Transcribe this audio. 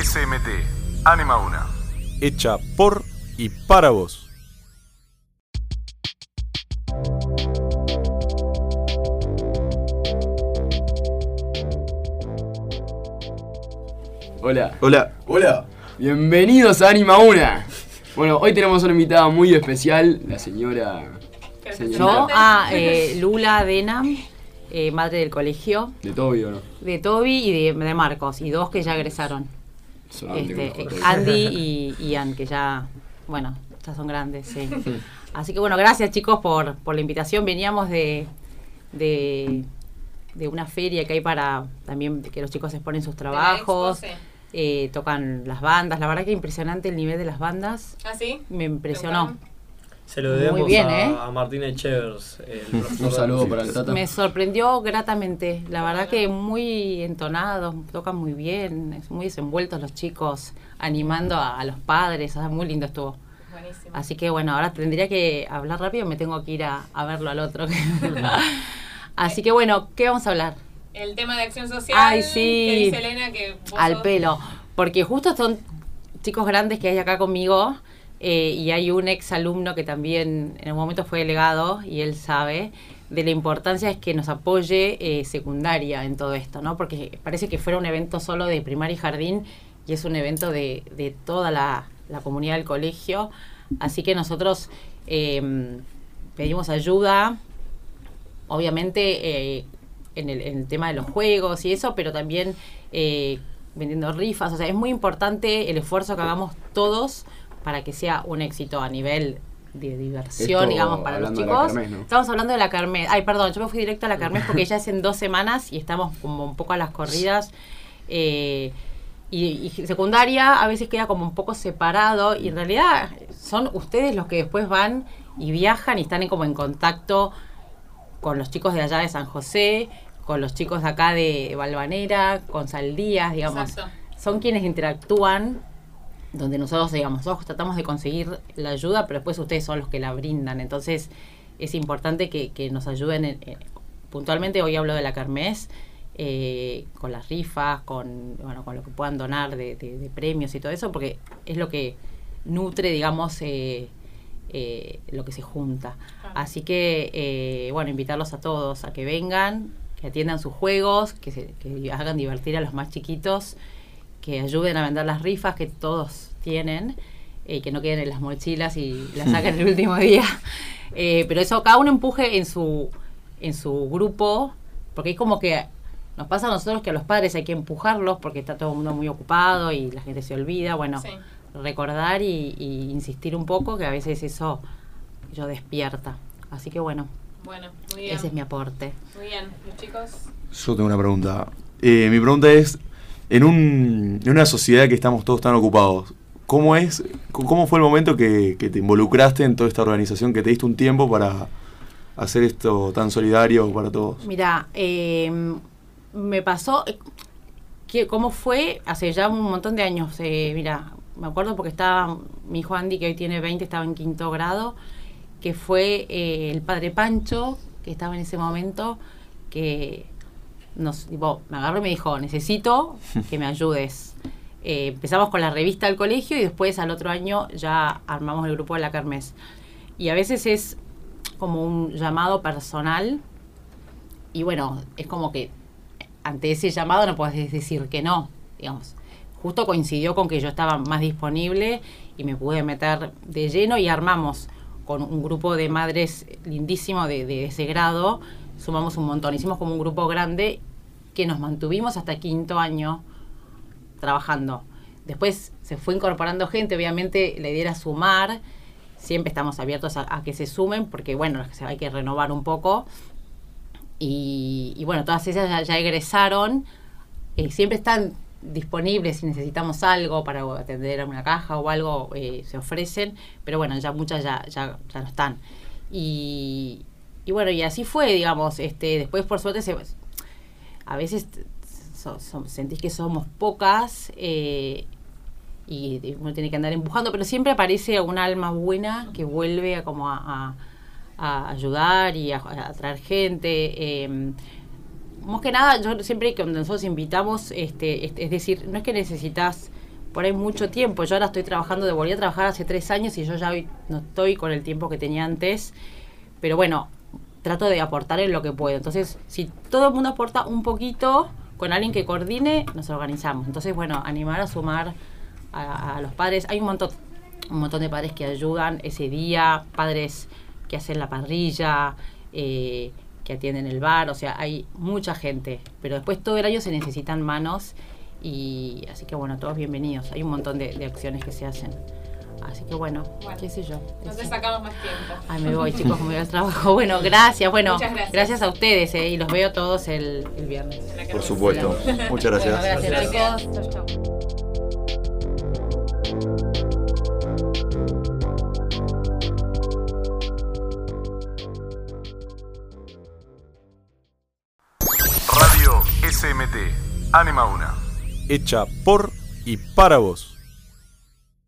SMT, Anima Una. Hecha por y para vos. Hola. Hola. Hola. Bienvenidos a Anima Una. Bueno, hoy tenemos una invitada muy especial, la señora. señorita Yo, ah, eh, Lula Denham, eh, madre del colegio, De Toby, ¿o no? de Toby y de, de Marcos, y dos que ya egresaron. Este. Andy y Ian, que ya, bueno, ya son grandes, sí. Así que bueno, gracias chicos por, por la invitación. Veníamos de, de, de una feria que hay para también que los chicos exponen sus trabajos, expo, sí. eh, tocan las bandas. La verdad que impresionante el nivel de las bandas. ¿Ah, sí? Me impresionó. Se lo debemos bien, a, ¿eh? a Martín Echevers. el Un saludo para el Tata. Me sorprendió gratamente. La verdad que muy entonados, tocan muy bien, es muy desenvueltos los chicos, animando a, a los padres. muy lindo estuvo. Buenísimo. Así que bueno, ahora tendría que hablar rápido, me tengo que ir a, a verlo al otro. Así que bueno, ¿qué vamos a hablar? El tema de acción social. Ay, sí. Que dice Elena que Al sos- pelo. Porque justo son chicos grandes que hay acá conmigo eh, y hay un ex alumno que también en un momento fue delegado y él sabe de la importancia es que nos apoye eh, secundaria en todo esto, ¿no? Porque parece que fuera un evento solo de primaria y jardín y es un evento de, de toda la, la comunidad del colegio. Así que nosotros eh, pedimos ayuda, obviamente eh, en, el, en el tema de los juegos y eso, pero también eh, vendiendo rifas. O sea, es muy importante el esfuerzo que hagamos todos para que sea un éxito a nivel de diversión, Esto digamos, para los chicos. Estamos hablando de la Carmes. Ay, perdón, yo me fui directo a la Carmes porque ya es en dos semanas y estamos como un poco a las corridas. Eh, y, y secundaria a veces queda como un poco separado y en realidad son ustedes los que después van y viajan y están en, como en contacto con los chicos de allá de San José, con los chicos de acá de Valvanera, con Saldías, digamos. Exacto. Son quienes interactúan, donde nosotros, digamos, nosotros tratamos de conseguir la ayuda, pero después ustedes son los que la brindan. Entonces es importante que, que nos ayuden. en- en- puntualmente hoy hablo de la Carmes, eh, con las rifas, con, bueno, con lo que puedan donar de, de- de premios y todo eso, porque es lo que nutre, digamos, eh, eh, lo que se junta. Así que, eh, bueno, invitarlos a todos a que vengan, que atiendan sus juegos, que, se, que hagan divertir a los más chiquitos, que ayuden a vender las rifas que todos tienen, eh, que no queden en las mochilas y las saquen el último día. Eh, pero eso, cada uno empuje en su, en su grupo, porque es como que nos pasa a nosotros que a los padres hay que empujarlos porque está todo el mundo muy ocupado y la gente se olvida. Bueno, Sí. recordar y, y insistir un poco, que a veces eso yo despierta. Así que bueno, Bueno, muy bien. ese es mi aporte. Muy bien. Los chicos. Yo tengo una pregunta. Eh, mi pregunta es, en, un, en una sociedad que estamos todos tan ocupados, ¿cómo es, cómo fue el momento que, que te involucraste en toda esta organización, que te diste un tiempo para hacer esto tan solidario para todos? Mira, eh, me pasó, eh, que, ¿cómo fue? Hace ya un montón de años, eh, mira, me acuerdo porque estaba mi hijo Andy, que hoy tiene 20, estaba en quinto grado, que fue eh, el padre Pancho, que estaba en ese momento, que nos, tipo, me agarró y me dijo, necesito que me ayudes. Eh, empezamos con la revista del colegio y después al otro año ya armamos el grupo de la Kermés. Y a veces es como un llamado personal y bueno, es como que ante ese llamado no puedes decir que no, digamos. Justo coincidió con que yo estaba más disponible y me pude meter de lleno y armamos con un grupo de madres lindísimo de, de ese grado, sumamos un montón, hicimos como un grupo grande que nos mantuvimos hasta quinto año trabajando. Después se fue incorporando gente, obviamente la idea era sumar, siempre estamos abiertos a, que se sumen, porque bueno, hay que renovar un poco. Y, bueno, todas ellas ya, ya egresaron, eh, siempre están disponibles si necesitamos algo para atender a una caja o algo, eh, se ofrecen, pero bueno, ya muchas ya, ya, ya no están. Y, y bueno, y así fue, digamos, este, después por suerte se, a veces sentís que somos pocas eh, y uno tiene que andar empujando, pero siempre aparece un alma buena que vuelve a como a, ayudar y a, a atraer gente. eh, más que nada, yo siempre cuando nosotros invitamos, este, es, es decir, no es que necesitas por ahí mucho tiempo. Yo ahora estoy trabajando, de volví a trabajar hace tres años y yo ya hoy no estoy con el tiempo que tenía antes. Pero bueno, trato de aportar en lo que puedo. Entonces, si todo el mundo aporta un poquito con alguien que coordine, nos organizamos. Entonces, bueno, animar a sumar a, los padres. Hay un montón, un montón de padres que ayudan ese día, padres que hacen la parrilla, eh, que atienden el bar, o sea, hay mucha gente. Pero después todo el año se necesitan manos y así que bueno, todos bienvenidos. Hay un montón de acciones que se hacen. Así que bueno, Bueno, qué sé yo. No te Eso. sacamos más tiempo. Ay, me voy, chicos, me voy al trabajo. Bueno, gracias. Bueno, Muchas gracias. a ustedes eh, y los veo todos el, el viernes. Por nos- supuesto. Muchas gracias. Bueno, gracias, Gracias. chicos. Chau, chau. Radio SMT. Anima una. Hecha por y para vos.